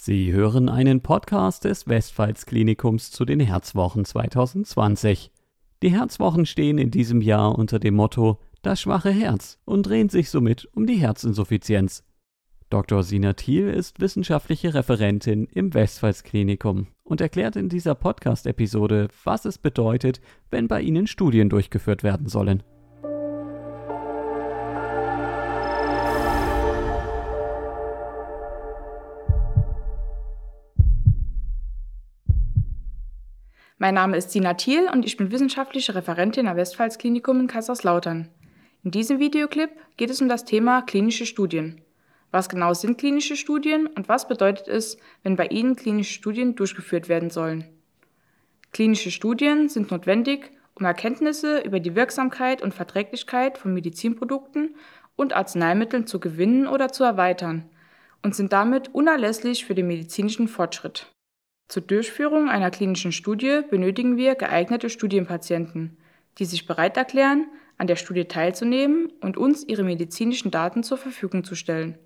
Sie hören einen Podcast des Westpfalz-Klinikums zu den Herzwochen 2020. Die Herzwochen stehen in diesem Jahr unter dem Motto Das schwache Herz und drehen sich somit um die Herzinsuffizienz. Dr. Sina Thiel ist wissenschaftliche Referentin im Westpfalz-Klinikum und erklärt in dieser Podcast-Episode, was es bedeutet, wenn bei Ihnen Studien durchgeführt werden sollen. Mein Name ist Sina Thiel und ich bin wissenschaftliche Referentin am Westpfalz-Klinikum in Kaiserslautern. In diesem Videoclip geht es um das Thema klinische Studien. Was genau sind klinische Studien und was bedeutet es, wenn bei ihnen klinische Studien durchgeführt werden sollen? Klinische Studien sind notwendig, um Erkenntnisse über die Wirksamkeit und Verträglichkeit von Medizinprodukten und Arzneimitteln zu gewinnen oder zu erweitern und sind damit unerlässlich für den medizinischen Fortschritt. Zur Durchführung einer klinischen Studie benötigen wir geeignete Studienpatienten, die sich bereit erklären, an der Studie teilzunehmen und uns ihre medizinischen Daten zur Verfügung zu stellen.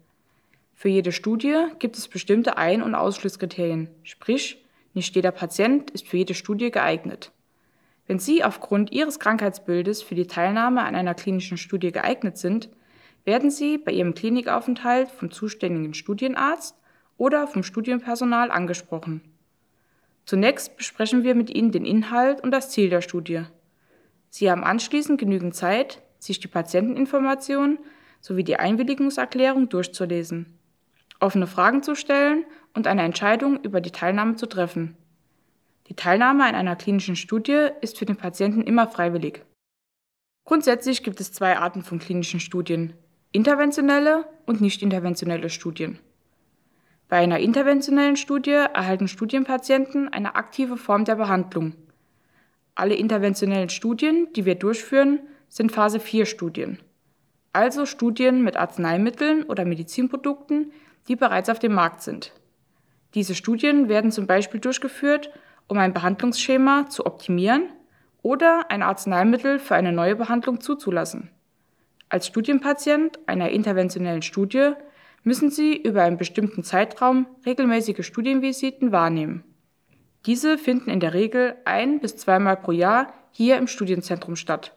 Für jede Studie gibt es bestimmte Ein- und Ausschlusskriterien, sprich, nicht jeder Patient ist für jede Studie geeignet. Wenn Sie aufgrund Ihres Krankheitsbildes für die Teilnahme an einer klinischen Studie geeignet sind, werden Sie bei Ihrem Klinikaufenthalt vom zuständigen Studienarzt oder vom Studienpersonal angesprochen. Zunächst besprechen wir mit Ihnen den Inhalt und das Ziel der Studie. Sie haben anschließend genügend Zeit, sich die Patienteninformationen sowie die Einwilligungserklärung durchzulesen, offene Fragen zu stellen und eine Entscheidung über die Teilnahme zu treffen. Die Teilnahme an einer klinischen Studie ist für den Patienten immer freiwillig. Grundsätzlich gibt es zwei Arten von klinischen Studien, interventionelle und nicht interventionelle Studien. Bei einer interventionellen Studie erhalten Studienpatienten eine aktive Form der Behandlung. Alle interventionellen Studien, die wir durchführen, sind Phase 4 Studien. Also Studien mit Arzneimitteln oder Medizinprodukten, die bereits auf dem Markt sind. Diese Studien werden zum Beispiel durchgeführt, um ein Behandlungsschema zu optimieren oder ein Arzneimittel für eine neue Behandlung zuzulassen. Als Studienpatient einer interventionellen Studie müssen sie über einen bestimmten Zeitraum regelmäßige Studienvisiten wahrnehmen. Diese finden in der Regel ein bis zweimal pro Jahr hier im Studienzentrum statt.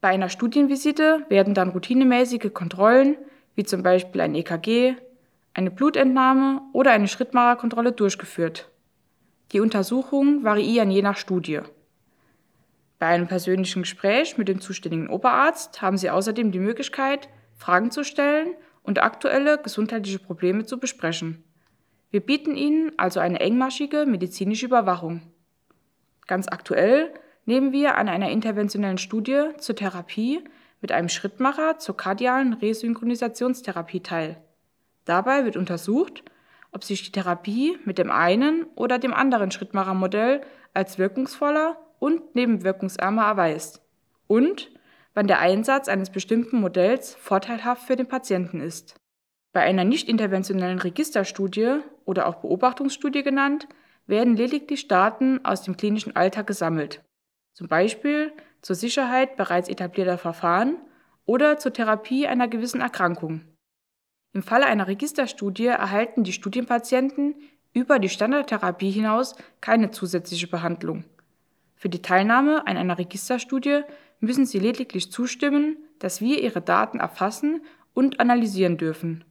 Bei einer Studienvisite werden dann routinemäßige Kontrollen, wie zum Beispiel ein EKG, eine Blutentnahme oder eine Schrittmacherkontrolle durchgeführt. Die Untersuchungen variieren je nach Studie. Bei einem persönlichen Gespräch mit dem zuständigen Oberarzt haben Sie außerdem die Möglichkeit, Fragen zu stellen und aktuelle gesundheitliche Probleme zu besprechen. Wir bieten Ihnen also eine engmaschige medizinische Überwachung. Ganz aktuell nehmen wir an einer interventionellen Studie zur Therapie mit einem Schrittmacher zur kardialen Resynchronisationstherapie teil. Dabei wird untersucht, ob sich die Therapie mit dem einen oder dem anderen Schrittmachermodell als wirkungsvoller und nebenwirkungsärmer erweist und wann der Einsatz eines bestimmten Modells vorteilhaft für den Patienten ist. Bei einer nicht interventionellen Registerstudie oder auch Beobachtungsstudie genannt, werden lediglich Daten aus dem klinischen Alltag gesammelt, zum Beispiel zur Sicherheit bereits etablierter Verfahren oder zur Therapie einer gewissen Erkrankung. Im Falle einer Registerstudie erhalten die Studienpatienten über die Standardtherapie hinaus keine zusätzliche Behandlung. Für die Teilnahme an einer Registerstudie müssen Sie lediglich zustimmen, dass wir Ihre Daten erfassen und analysieren dürfen.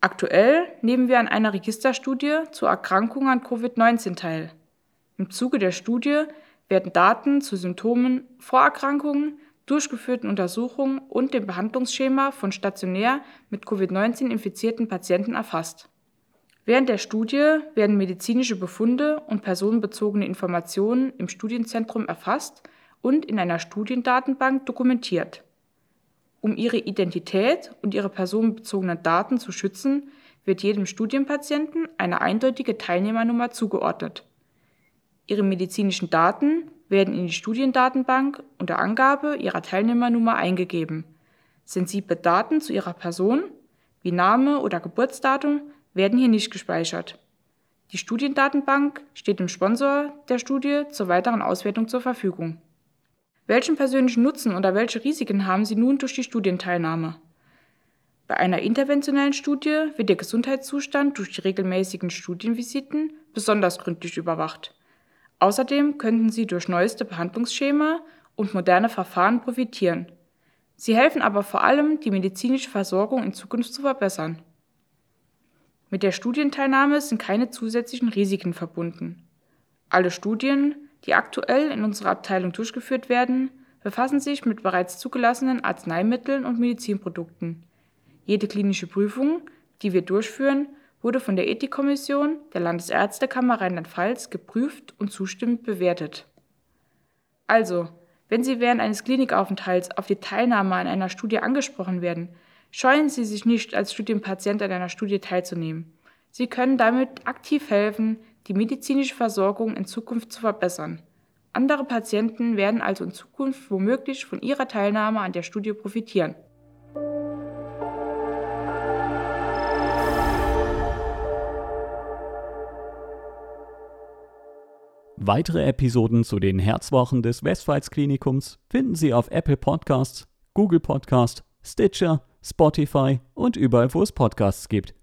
Aktuell nehmen wir an einer Registerstudie zur Erkrankung an Covid-19 teil. Im Zuge der Studie werden Daten zu Symptomen, Vorerkrankungen, durchgeführten Untersuchungen und dem Behandlungsschema von stationär mit Covid-19 infizierten Patienten erfasst. Während der Studie werden medizinische Befunde und personenbezogene Informationen im Studienzentrum erfasst und in einer Studiendatenbank dokumentiert. Um ihre Identität und ihre personenbezogenen Daten zu schützen, wird jedem Studienpatienten eine eindeutige Teilnehmernummer zugeordnet. Ihre medizinischen Daten werden in die Studiendatenbank unter Angabe ihrer Teilnehmernummer eingegeben. Sensible Daten zu ihrer Person, wie Name oder Geburtsdatum, werden hier nicht gespeichert. Die Studiendatenbank steht dem Sponsor der Studie zur weiteren Auswertung zur Verfügung. Welchen persönlichen Nutzen oder welche Risiken haben Sie nun durch die Studienteilnahme? Bei einer interventionellen Studie wird der Gesundheitszustand durch die regelmäßigen Studienvisiten besonders gründlich überwacht. Außerdem könnten sie durch neueste Behandlungsschema und moderne Verfahren profitieren. Sie helfen aber vor allem, die medizinische Versorgung in Zukunft zu verbessern. Mit der Studienteilnahme sind keine zusätzlichen Risiken verbunden. Alle Studien, die aktuell in unserer Abteilung durchgeführt werden, befassen sich mit bereits zugelassenen Arzneimitteln und Medizinprodukten. Jede klinische Prüfung, die wir durchführen, wurde von der Ethikkommission der Landesärztekammer Rheinland-Pfalz geprüft und zustimmend bewertet. Also, wenn Sie während eines Klinikaufenthalts auf die Teilnahme an einer Studie angesprochen werden, scheuen Sie sich nicht, als Studienpatient an einer Studie teilzunehmen. Sie können damit aktiv helfen, die medizinische Versorgung in Zukunft zu verbessern. Andere Patienten werden also in Zukunft womöglich von ihrer Teilnahme an der Studie profitieren. Weitere Episoden zu den Herzwochen des Westpfalz Klinikums finden Sie auf Apple Podcasts, Google Podcasts, Stitcher, Spotify und überall, wo es Podcasts gibt.